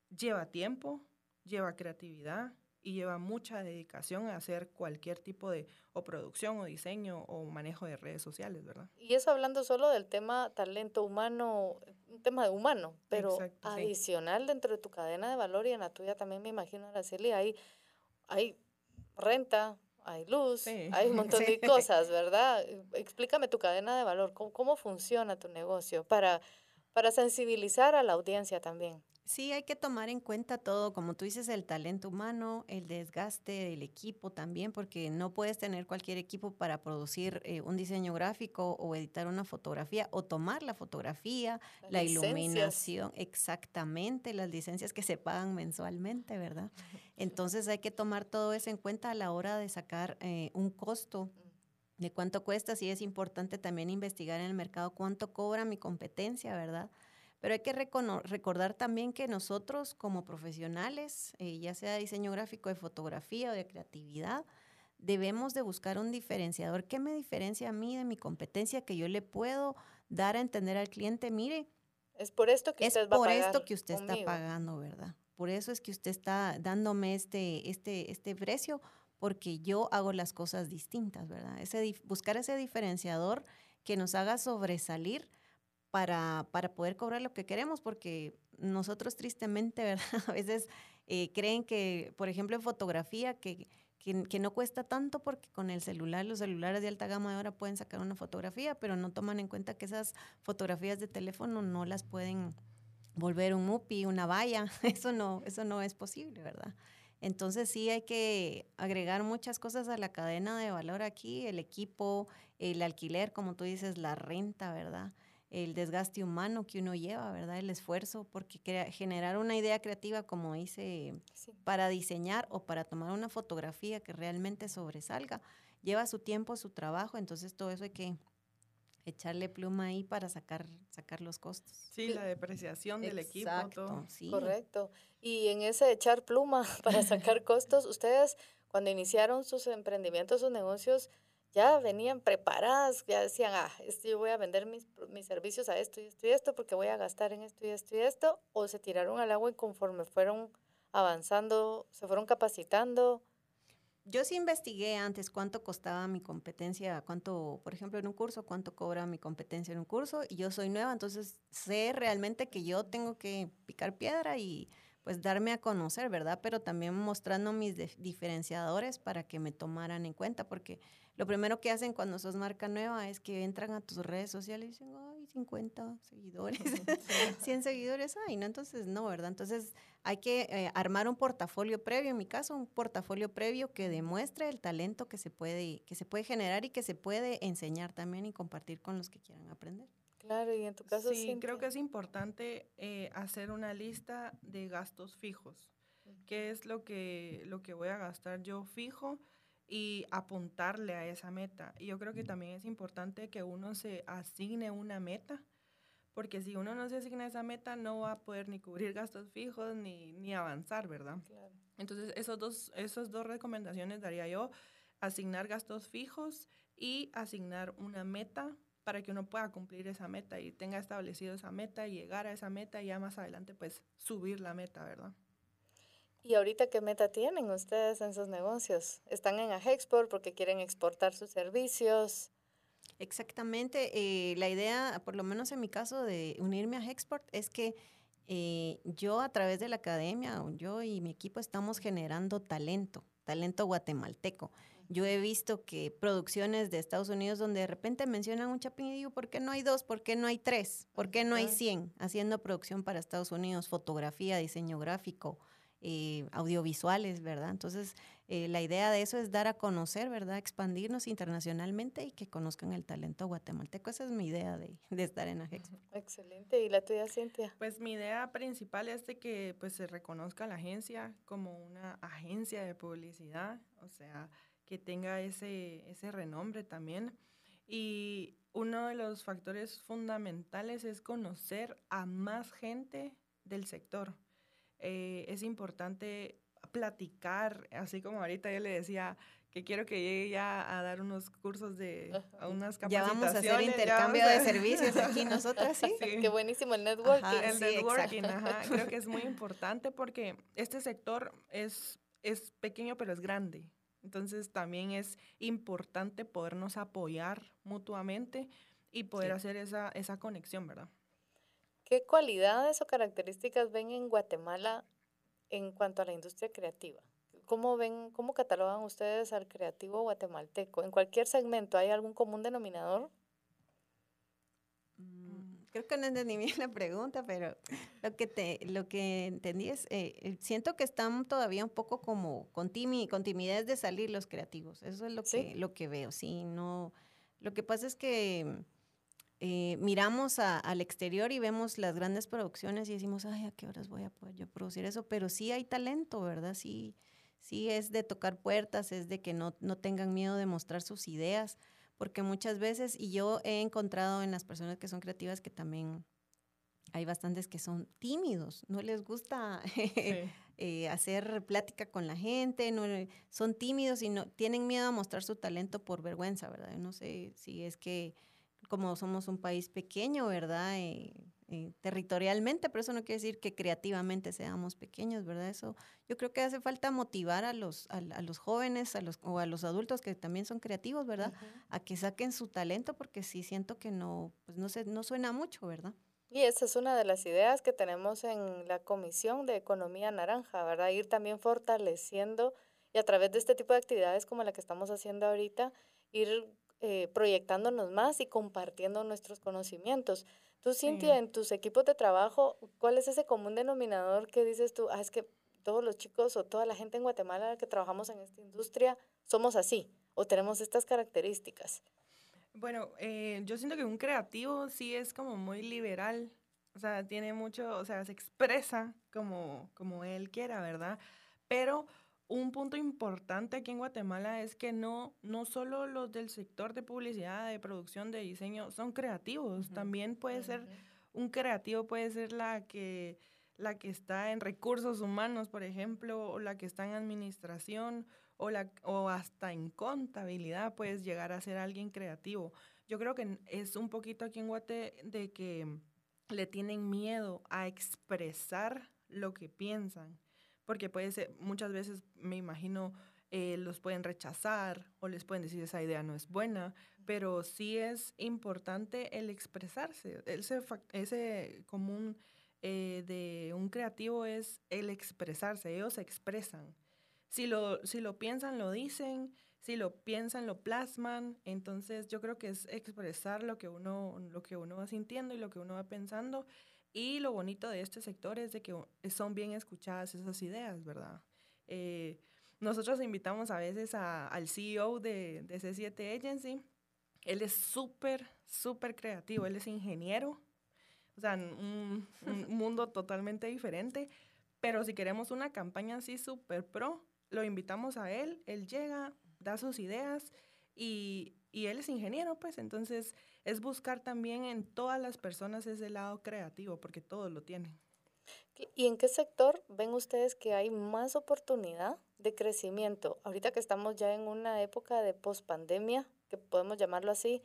lleva tiempo, lleva creatividad y lleva mucha dedicación a hacer cualquier tipo de o producción o diseño o manejo de redes sociales, ¿verdad? Y eso hablando solo del tema talento humano, un tema de humano, pero Exacto, sí. adicional dentro de tu cadena de valor y en la tuya también me imagino, Araceli, hay, hay renta, hay luz, Sí. hay un montón de Sí. cosas, ¿verdad? Explícame tu cadena de valor, cómo, cómo funciona tu negocio para, para sensibilizar a la audiencia también. Sí, hay que tomar en cuenta todo, como tú dices, el talento humano, el desgaste del equipo también, porque no puedes tener cualquier equipo para producir eh, un diseño gráfico o editar una fotografía o tomar la fotografía, Las la licencias. iluminación, exactamente, las licencias que se pagan mensualmente, ¿verdad? Entonces hay que tomar todo eso en cuenta a la hora de sacar eh, un costo de cuánto cuesta, sí es importante también investigar en el mercado cuánto cobra mi competencia, ¿verdad? Pero hay que recordar también que nosotros como profesionales, eh, ya sea de diseño gráfico, de fotografía o de creatividad, debemos de buscar un diferenciador. ¿Qué me diferencia a mí de mi competencia que yo le puedo dar a entender al cliente? Mire, Es por esto que es usted va a por pagar esto que usted está pagando, ¿verdad? Por eso es que usted está dándome este, este, este precio, porque yo hago las cosas distintas, ¿verdad? Ese, buscar ese diferenciador que nos haga sobresalir para, para poder cobrar lo que queremos, porque nosotros tristemente, ¿verdad? A veces eh, creen que, por ejemplo, en fotografía, que, que, no cuesta tanto porque con el celular, los celulares de alta gama de ahora pueden sacar una fotografía, pero no toman en cuenta que esas fotografías de teléfono no las pueden volver un MUPI, una valla, eso no, eso no es posible, ¿verdad? Entonces sí hay que agregar muchas cosas a la cadena de valor aquí, el equipo, el alquiler, como tú dices, la renta, ¿verdad? El desgaste humano que uno lleva, ¿verdad? El esfuerzo, porque crea- generar una idea creativa, como dice, Sí. para diseñar o para tomar una fotografía que realmente sobresalga, lleva su tiempo, su trabajo, entonces todo eso hay que echarle pluma ahí para sacar, sacar los costos. Sí, la depreciación del equipo, todo. sí. Correcto. Y en ese echar pluma para sacar costos, ustedes cuando iniciaron sus emprendimientos, sus negocios, ya venían preparadas, ya decían, ah, este, yo voy a vender mis, mis servicios a esto y esto y esto porque voy a gastar en esto y esto y esto, o se tiraron al agua y conforme fueron avanzando, se fueron capacitando. Yo sí investigué antes cuánto costaba mi competencia, cuánto, por ejemplo, en un curso, cuánto cobra mi competencia en un curso, y yo soy nueva, entonces sé realmente que yo tengo que picar piedra y pues darme a conocer, ¿verdad? Pero también mostrando mis dif- diferenciadores para que me tomaran en cuenta, porque lo primero que hacen cuando sos marca nueva es que entran a tus redes sociales y dicen, ay, 50 seguidores, 100 seguidores, ay, no, entonces no, ¿verdad? Entonces hay que eh, armar un portafolio previo, en mi caso, un portafolio previo que demuestre el talento que se puede, que se puede generar y que se puede enseñar también y compartir con los que quieran aprender. Claro, y en tu caso, Sí, creo que es importante eh, hacer una lista de gastos fijos. ¿Qué es lo que, lo que voy a gastar yo fijo? Y apuntarle a esa meta. Y yo creo que también es importante que uno se asigne una meta, porque si uno no se asigna esa meta, no va a poder ni cubrir gastos fijos ni, ni avanzar, ¿verdad? Claro. Entonces, esos dos, esas dos recomendaciones daría yo, asignar gastos fijos y asignar una meta para que uno pueda cumplir esa meta y tenga establecido esa meta y llegar a esa meta y ya más adelante pues subir la meta, ¿verdad? ¿Y ahorita qué meta tienen ustedes en sus negocios? ¿Están en Ajexport porque quieren exportar sus servicios? Exactamente. eh, la idea, por lo menos en mi caso, de unirme a Hexport es que eh, yo a través de la academia, yo y mi equipo estamos generando talento, talento guatemalteco. Yo he visto que producciones de Estados Unidos donde de repente mencionan un chapín y digo, ¿por qué no hay dos? ¿Por qué no hay tres? ¿Por qué no hay. 100 haciendo producción para Estados Unidos, fotografía, diseño gráfico, eh, audiovisuales, ¿verdad? Entonces, eh, la idea de eso es dar a conocer, ¿verdad? Expandirnos internacionalmente y que conozcan el talento guatemalteco. Esa es mi idea de, de estar en Ajex. Excelente. ¿Y la tuya, Cintia? Pues mi idea principal es de que pues se reconozca la agencia como una agencia de publicidad, o sea, que tenga ese, ese renombre también. Y uno de los factores fundamentales es conocer a más gente del sector. Eh, es importante platicar, así como ahorita yo le decía que quiero que llegue ya a dar unos cursos de a unas Ya vamos a hacer capacitaciones, intercambio de servicios aquí nosotras, ¿sí? Sí. Qué buenísimo el networking. Ajá. El sí, networking, ajá, creo que es muy importante porque este sector es, es pequeño pero es grande. Entonces también es importante podernos apoyar mutuamente y poder Sí. hacer esa, esa conexión, ¿verdad? ¿Qué cualidades o características ven en Guatemala en cuanto a la industria creativa? ¿Cómo ven, cómo catalogan ustedes al creativo guatemalteco? En cualquier segmento, ¿hay algún común denominador? Mm, creo que no entendí bien la pregunta, pero lo que te, lo que entendí es, eh, eh, siento que están todavía un poco como con, con timidez de salir los creativos. Eso es lo que, lo que veo. Sí, no. Lo que pasa es que eh, miramos al exterior y vemos las grandes producciones y decimos, ay, ¿a qué horas voy a poder yo producir eso? Pero sí hay talento, ¿verdad? Sí, sí es de tocar puertas, es de que no, no tengan miedo de mostrar sus ideas, porque muchas veces, y yo he encontrado en las personas que son creativas que también hay bastantes que son tímidos, no les gusta eh, hacer plática con la gente, no, son tímidos y no tienen miedo a mostrar su talento por vergüenza, ¿verdad? No sé si es que como somos un país pequeño, ¿verdad? Eh, eh, territorialmente, pero eso no quiere decir que creativamente seamos pequeños, ¿verdad? Eso yo creo que hace falta motivar a los, a, los jóvenes a los, o a los adultos que también son creativos, ¿verdad? A que saquen su talento, porque sí siento que no, pues no, se, no suena mucho, ¿verdad? Y esa es una de las ideas que tenemos en la Comisión de Economía Naranja, ¿verdad? Ir también fortaleciendo y a través de este tipo de actividades como la que estamos haciendo ahorita, ir eh, proyectándonos más y compartiendo nuestros conocimientos. Tú, Cintia, en tus equipos de trabajo, ¿cuál es ese común denominador que dices tú, ah, es que todos los chicos o toda la gente en Guatemala que trabajamos en esta industria somos así o tenemos estas características? Bueno, eh, yo siento que un creativo sí es como muy liberal, o sea, tiene mucho, o sea, se expresa como, como él quiera, ¿verdad? Pero un punto importante aquí en Guatemala es que no, no solo los del sector de publicidad, de producción, de diseño son creativos, también puede ser, un creativo puede ser la que, la que está en recursos humanos, por ejemplo, o la que está en administración, o, la, o hasta en contabilidad puedes llegar a ser alguien creativo. Yo creo que es un poquito aquí en Guate de que le tienen miedo a expresar lo que piensan porque puede ser, muchas veces me imagino, eh, los pueden rechazar o les pueden decir esa idea no es buena, pero sí es importante el expresarse. Ese, ese común eh, de un creativo es el expresarse, ellos se expresan. Si lo, si lo piensan, lo dicen, si lo piensan, lo plasman. Entonces yo creo que es expresar lo que uno, lo que uno va sintiendo y lo que uno va pensando y lo bonito de este sector es de que son bien escuchadas esas ideas, ¿verdad? Eh, nosotros invitamos a veces al CEO de, de C7 Agency. Él es súper, súper creativo. Él es ingeniero. O sea, un, un mundo totalmente diferente. Pero si queremos una campaña así súper pro, lo invitamos a él. Él llega, da sus ideas y, y él es ingeniero, pues entonces es buscar también en todas las personas ese lado creativo, porque todos lo tienen. ¿Y en qué sector ven ustedes que hay más oportunidad de crecimiento? Ahorita que estamos ya en una época de pospandemia, que podemos llamarlo así,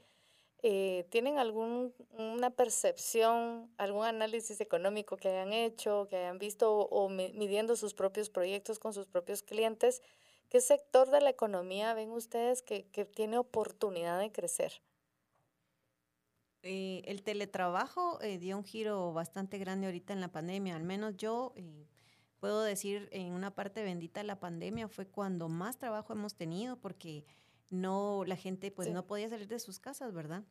eh, ¿tienen alguna percepción, algún análisis económico que hayan hecho, que hayan visto o midiendo sus propios proyectos con sus propios clientes? ¿Qué sector de la economía ven ustedes que, que tiene oportunidad de crecer? Eh, el teletrabajo eh, dio un giro bastante grande ahorita en la pandemia. Al menos yo eh, puedo decir en una parte bendita de la pandemia fue cuando más trabajo hemos tenido porque no la gente pues no podía salir de sus casas, ¿verdad?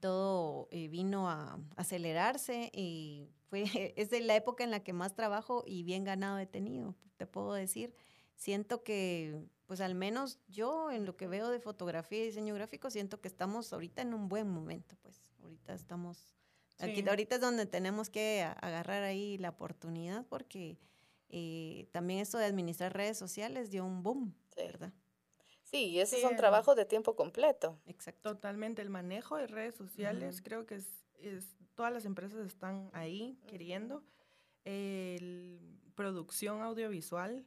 Todo vino a acelerarse y fue es de la época en la que más trabajo y bien ganado he tenido, te puedo decir. Siento que pues al menos yo en lo que veo de fotografía y diseño gráfico siento que estamos ahorita en un buen momento, pues ahorita estamos, aquí, ahorita es donde tenemos que agarrar ahí la oportunidad porque eh, también esto de administrar redes sociales dio un boom, ¿verdad? Sí, y esos son trabajos de tiempo completo. Exacto. Totalmente, el manejo de redes sociales creo que es, es, todas las empresas están ahí queriendo. El, producción audiovisual,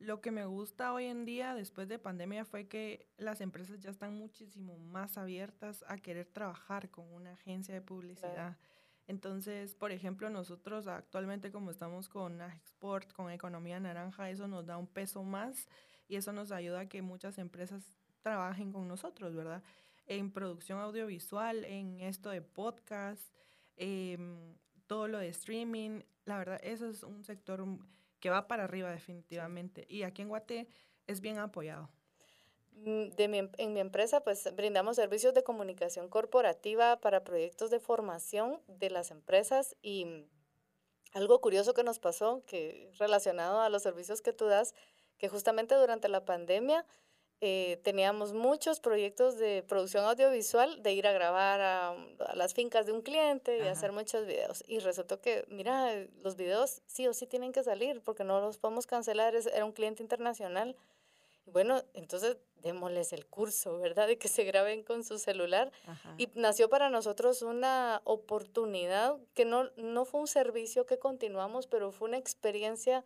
lo que me gusta hoy en día, después de pandemia, fue que las empresas ya están muchísimo más abiertas a querer trabajar con una agencia de publicidad. Entonces, por ejemplo, nosotros actualmente como estamos con Export, con Economía Naranja, eso nos da un peso más y eso nos ayuda a que muchas empresas trabajen con nosotros, ¿verdad? En producción audiovisual, en esto de podcast, em, todo lo de streaming, la verdad, eso es un sector que va para arriba definitivamente. Y aquí en Guate es bien apoyado. Mm, de mi, em, en mi empresa, pues brindamos servicios de comunicación corporativa para proyectos de formación de las empresas y algo curioso que nos pasó, que relacionado a los servicios que tú das, que justamente durante la pandemia eh, teníamos muchos proyectos de producción audiovisual, de ir a grabar a, las fincas de un cliente y hacer muchos videos. Y resultó que, mira, los videos sí o sí tienen que salir porque no los podemos cancelar, era un cliente internacional. Bueno, entonces démosles el curso, ¿verdad? De que se graben con su celular. Y nació para nosotros una oportunidad que no, no fue un servicio que continuamos, pero fue una experiencia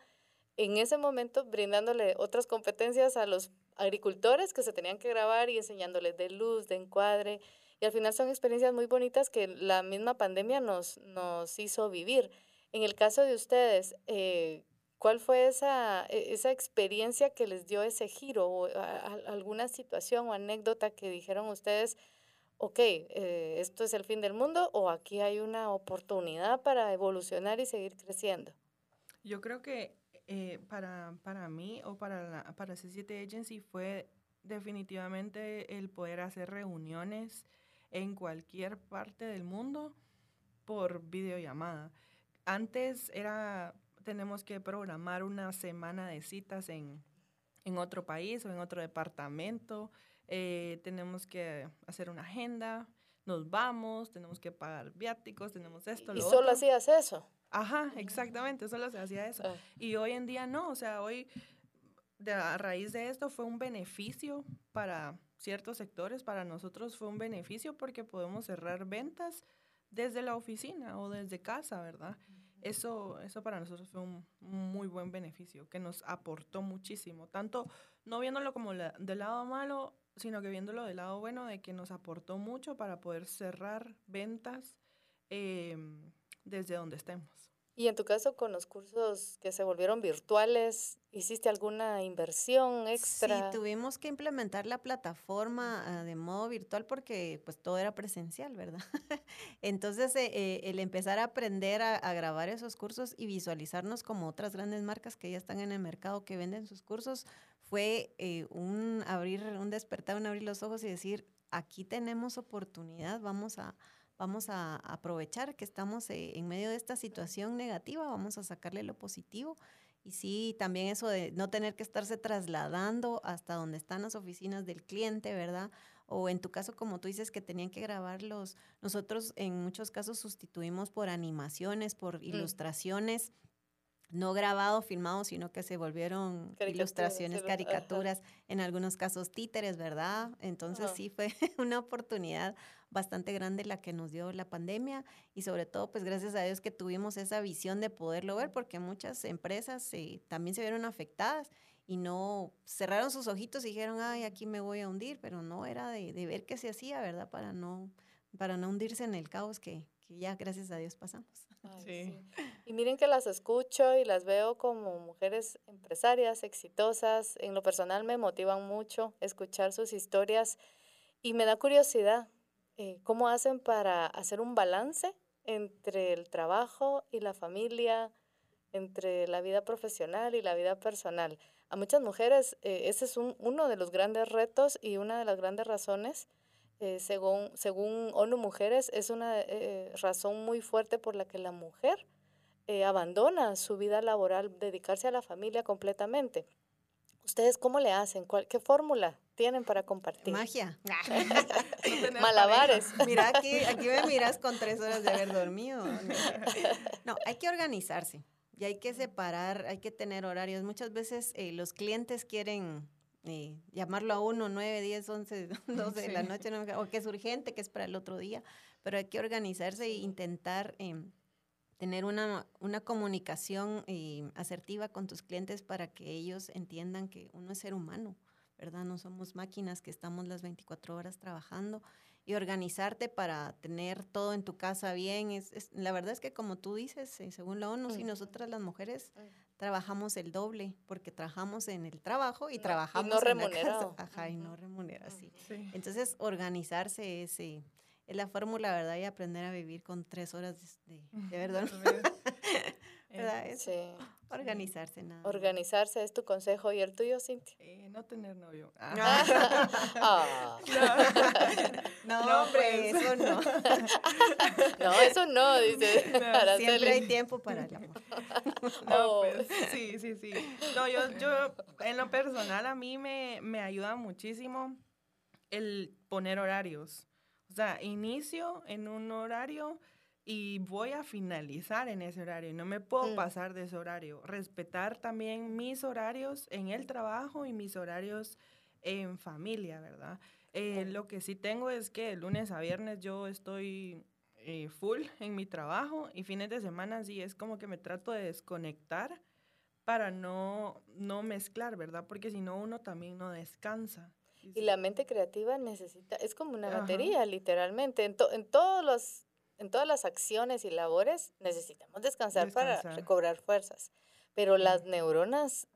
en ese momento brindándole otras competencias a los agricultores que se tenían que grabar y enseñándoles de luz, de encuadre. Y al final son experiencias muy bonitas que la misma pandemia nos, nos hizo vivir. En el caso de ustedes, eh, ¿cuál fue esa, e, esa experiencia que les dio ese giro o alguna situación o anécdota que dijeron ustedes, ok, eh, esto es el fin del mundo o aquí hay una oportunidad para evolucionar y seguir creciendo? Yo creo que eh, para, para mí o para, la, para C7 Agency fue definitivamente el poder hacer reuniones en cualquier parte del mundo por videollamada. Antes era, tenemos que programar una semana de citas en, en otro país o en otro departamento, eh, tenemos que hacer una agenda, nos vamos, tenemos que pagar viáticos, tenemos esto. ¿Y solo hacías eso? Ajá, exactamente, solo se hacía eso. Ah. Y hoy en día no, o sea, hoy de, a raíz de esto fue un beneficio para ciertos sectores, para nosotros fue un beneficio porque podemos cerrar ventas desde la oficina o desde casa, ¿verdad? Eso, eso para nosotros fue un muy buen beneficio que nos aportó muchísimo, tanto no viéndolo como del lado malo, sino que viéndolo del lado bueno de que nos aportó mucho para poder cerrar ventas em, desde donde estemos. Y en tu caso, con los cursos que se volvieron virtuales, ¿hiciste alguna inversión extra? Sí, tuvimos que implementar la plataforma ah, de modo virtual porque pues todo era presencial, ¿verdad? Entonces, eh, eh, el empezar a aprender a, grabar esos cursos y visualizarnos como otras grandes marcas que ya están en el mercado que venden sus cursos fue eh, un abrir, un despertar, un abrir los ojos y decir, aquí tenemos oportunidad, vamos a vamos a aprovechar que estamos eh, en medio de esta situación negativa, vamos a sacarle lo positivo. Y sí, también eso de no tener que estarse trasladando hasta donde están las oficinas del cliente, ¿verdad? O en tu caso, como tú dices, que tenían que grabarlos. Nosotros en muchos casos sustituimos por animaciones, por mm. ilustraciones no grabado, filmado, sino que se volvieron ilustraciones, caricaturas, en algunos casos títeres, ¿verdad? Entonces sí fue una oportunidad bastante grande la que nos dio la pandemia y sobre todo pues gracias a Dios que tuvimos esa visión de poderlo ver porque muchas empresas también se vieron afectadas y no cerraron sus ojitos y dijeron, ay, aquí me voy a hundir, pero no era de, de ver qué se hacía, ¿verdad? Para no, para no hundirse en el caos que, que ya gracias a Dios pasamos. Sí. Y miren que las escucho y las veo como mujeres empresarias exitosas. En lo personal me motivan mucho escuchar sus historias y me da curiosidad eh, cómo hacen para hacer un balance entre el trabajo y la familia, entre la vida profesional y la vida personal. A muchas mujeres eh, ese es uno de los grandes retos y una de las grandes razones eh, según, según ONU Mujeres, es una eh, razón muy fuerte por la que la mujer eh, abandona su vida laboral, dedicarse a la familia completamente. ¿Ustedes cómo le hacen? ¿Qué fórmula tienen para compartir? Magia. Malabares. Mira, aquí, aquí me miras con tres horas de haber dormido. No, hay que organizarse y hay que separar, hay que tener horarios. Muchas veces los clientes quieren eh, llamarlo a uno 9, 10, 11, 12 de la noche, o que es urgente, que es para el otro día, pero hay que organizarse e intentar em, tener una, una comunicación eh, asertiva con tus clientes para que ellos entiendan que uno es ser humano, ¿verdad? No somos máquinas que estamos las 24 horas trabajando y organizarte para tener todo en tu casa bien. Es, la verdad es que como tú dices, eh, según la ONU, si nosotras las mujeres trabajamos el doble, porque trabajamos en el trabajo y trabajamos no en la casa. Ajá, y no remunerado, sí. Entonces, organizarse es, es la fórmula, ¿verdad? Y aprender a vivir con tres horas de, de, verdad. ¿Verdad? Sí. Organizarse, nada. Organizarse es tu consejo y el tuyo, Cintia. Eh, no tener novio. Ah. Ah. No, No, hombre, pues. eso no. No, eso no, dice No. Siempre hay tiempo para el amor. No, Oh. pues, sí, sí, sí. No, yo, yo, en lo personal, a mí me, me ayuda muchísimo el poner horarios. O sea, inicio en un horario y voy a finalizar en ese horario. No me puedo Mm. pasar de ese horario. Respetar también mis horarios en el trabajo y mis horarios en familia, ¿verdad? Eh, Claro. Lo que sí tengo es que de lunes a viernes yo estoy eh, full en mi trabajo y fines de semana sí es como que me trato de desconectar para no, no mezclar, ¿verdad? Porque si no uno también no descansa. Y la mente creativa necesita, es como una Ajá. batería, literalmente. En, to- en, todos los, en todas las acciones y labores necesitamos descansar, para recobrar fuerzas. Pero las neuronas,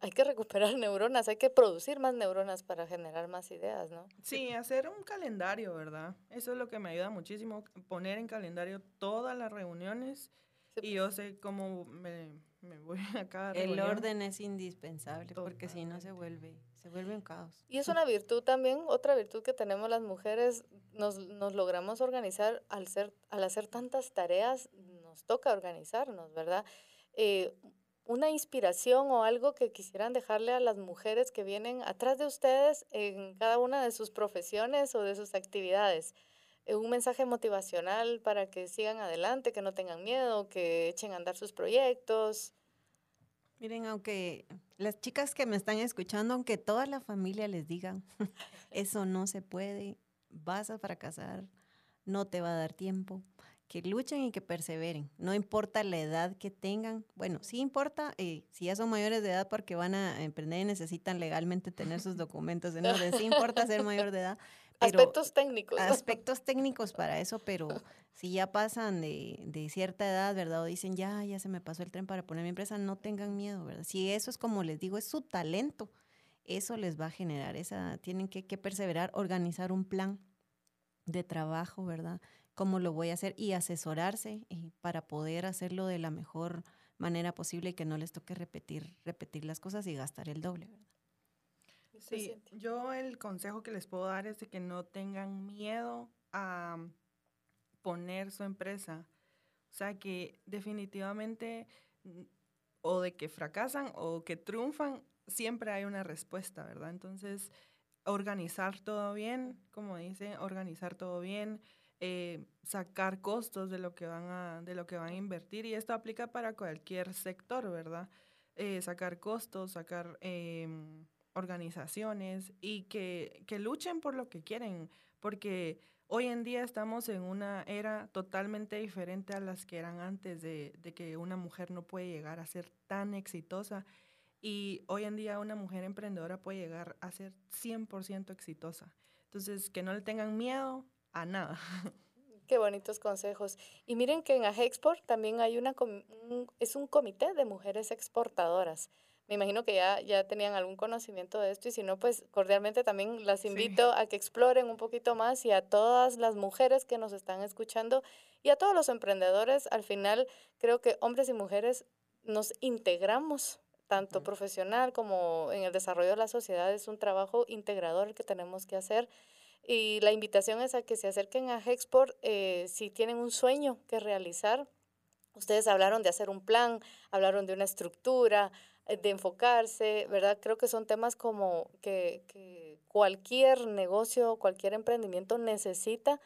hay que recuperar neuronas, hay que producir más neuronas para generar más ideas, ¿no? Sí, hacer un calendario, ¿verdad? Eso es lo que me ayuda muchísimo, poner en calendario todas las reuniones Sí, y yo sé cómo me, me voy a cada El reunión. orden es indispensable porque si no se Totalmente. vuelve, se vuelve un caos. Y es una virtud también, otra virtud que tenemos las mujeres, nos, nos logramos organizar al, ser, al hacer tantas tareas, nos toca organizarnos, ¿verdad? Eh, una inspiración o algo que quisieran dejarle a las mujeres que vienen atrás de ustedes en cada una de sus profesiones o de sus actividades. Eh, un mensaje motivacional para que sigan adelante, que no tengan miedo, que echen a andar sus proyectos. Miren, aunque las chicas que me están escuchando, aunque toda la familia les digan, eso no se puede, vas a fracasar, no te va a dar tiempo, que luchen y que perseveren, no importa la edad que tengan, bueno, sí importa eh, si ya son mayores de edad porque van a emprender y necesitan legalmente tener sus documentos en orden, sí importa ser mayor de edad, pero Aspectos técnicos. aspectos técnicos para eso, pero si ya pasan de, de cierta edad, ¿verdad? O dicen, ya, ya se me pasó el tren para poner mi empresa, no tengan miedo, ¿verdad? Si eso es como les digo, es su talento, eso les va a generar, esa, tienen que, que perseverar, organizar un plan de trabajo, ¿verdad? Cómo lo voy a hacer y asesorarse eh, para poder hacerlo de la mejor manera posible y que no les toque repetir, repetir las cosas y gastar el doble, ¿verdad? ¿Y tú, Sí, yo el consejo que les puedo dar es de que no tengan miedo a poner su empresa. O sea, que definitivamente mm, o de que fracasan o que triunfan, siempre hay una respuesta, ¿verdad? Entonces, organizar todo bien, como dice, organizar todo bien, eh, sacar costos de lo que van a, de lo que van a invertir y esto aplica para cualquier sector, ¿verdad? Eh, sacar costos, sacar em, organizaciones y que, que luchen por lo que quieren, porque hoy en día estamos en una era totalmente diferente a las que eran antes de, de que una mujer no puede llegar a ser tan exitosa y hoy en día una mujer emprendedora puede llegar a ser 100% exitosa. Entonces, que no le tengan miedo a nada. Qué bonitos consejos. Y miren que en Ajexport también hay una, es un comité de mujeres exportadoras. Me imagino que ya, ya tenían algún conocimiento de esto y si no, pues cordialmente también las Sí. invito a que exploren un poquito más y a todas las mujeres que nos están escuchando y a todos los emprendedores. Al final, creo que hombres y mujeres nos integramos tanto profesional como en el desarrollo de la sociedad. Es un trabajo integrador el que tenemos que hacer. Y la invitación es a que se acerquen a Hexport eh, si tienen un sueño que realizar. Ustedes hablaron de hacer un plan, hablaron de una estructura, de enfocarse, ¿verdad? Creo que son temas como que, que cualquier negocio, cualquier emprendimiento necesita,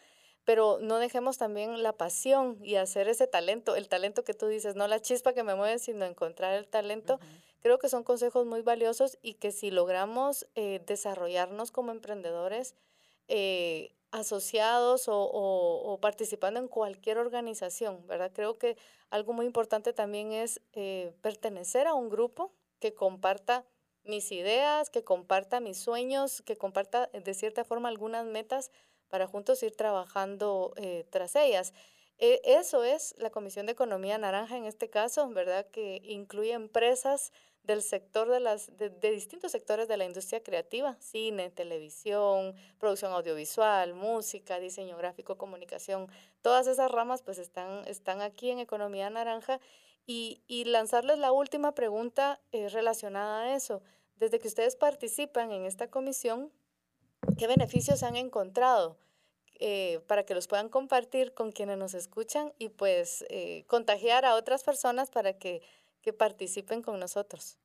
pero no dejemos también la pasión y hacer ese talento, el talento que tú dices, no la chispa que me mueve, sino encontrar el talento. Creo que son consejos muy valiosos y que si logramos eh, desarrollarnos como emprendedores, eh, asociados o, participando en cualquier organización, ¿verdad? Creo que algo muy importante también es eh, pertenecer a un grupo que comparta mis ideas, que comparta mis sueños, que comparta eh, de cierta forma algunas metas para juntos ir trabajando eh, tras ellas. Eh, eso es la Comisión de Economía Naranja en este caso, ¿verdad? Que incluye empresas del sector de las de, distintos sectores de la industria creativa, cine, televisión, producción audiovisual, música, diseño gráfico, comunicación, todas esas ramas pues están, están aquí en Economía Naranja y, y lanzarles la última pregunta eh, relacionada a eso. Desde que ustedes participan en esta comisión, ¿qué beneficios han encontrado? Eh, para que los puedan compartir con quienes nos escuchan y pues eh, contagiar a otras personas para que, que participen con nosotros.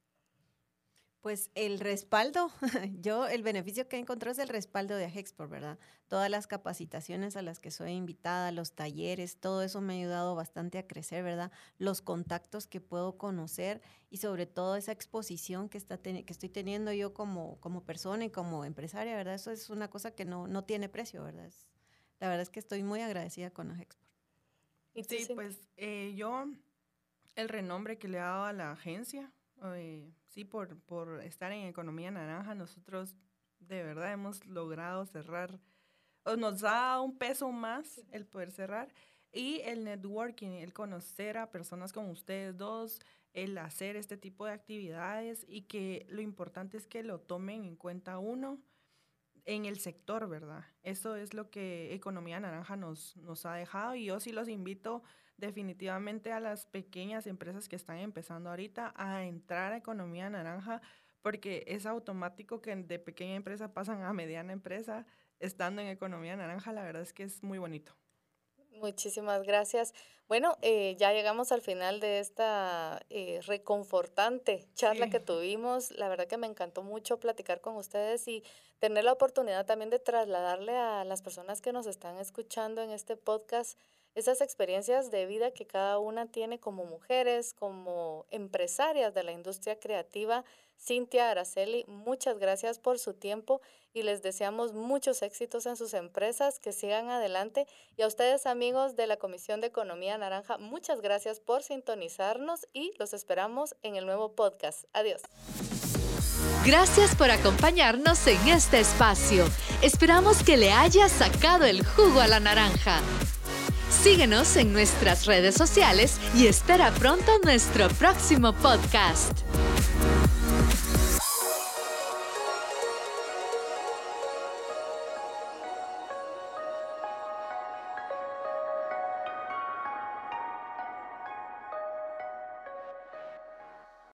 Pues el respaldo, yo el beneficio que encontré es el respaldo de Agexport, ¿verdad? Todas las capacitaciones a las que soy invitada, los talleres, todo eso me ha ayudado bastante a crecer, ¿verdad? Los contactos que puedo conocer y sobre todo esa exposición que, está que estoy teniendo yo como, como persona y como empresaria, ¿verdad? Eso es una cosa que no, no tiene precio, ¿verdad? la verdad es que estoy muy agradecida con Agexport. Sí, pues eh, yo el renombre que le he dado a la agencia eh, sí, por, por estar en economía naranja, nosotros de verdad hemos logrado cerrar, o nos da un peso más el poder cerrar. Y el networking, el conocer a personas como ustedes dos, el hacer este tipo de actividades y que lo importante es que lo tomen en cuenta uno en el sector, ¿verdad? Eso es lo que Economía Naranja nos, nos ha dejado y yo sí los invito definitivamente a las pequeñas empresas que están empezando ahorita a entrar a economía naranja, porque es automático que de pequeña empresa pasan a mediana empresa estando en economía naranja. La verdad es que es muy bonito. Muchísimas gracias. Bueno, eh, ya llegamos al final de esta eh, reconfortante charla que tuvimos. La verdad que me encantó mucho platicar con ustedes y tener la oportunidad también de trasladarle a las personas que nos están escuchando en este podcast esas experiencias de vida que cada una tiene como mujeres, como empresarias de la industria creativa. Cintia Araceli, muchas gracias por su tiempo y les deseamos muchos éxitos en sus empresas, que sigan adelante. Y a ustedes amigos de la Comisión de Economía Naranja, muchas gracias por sintonizarnos y los esperamos en el nuevo podcast. Adiós. Gracias por acompañarnos en este espacio. Esperamos que le haya sacado el jugo a la naranja. Síguenos en nuestras redes sociales y espera pronto nuestro próximo podcast.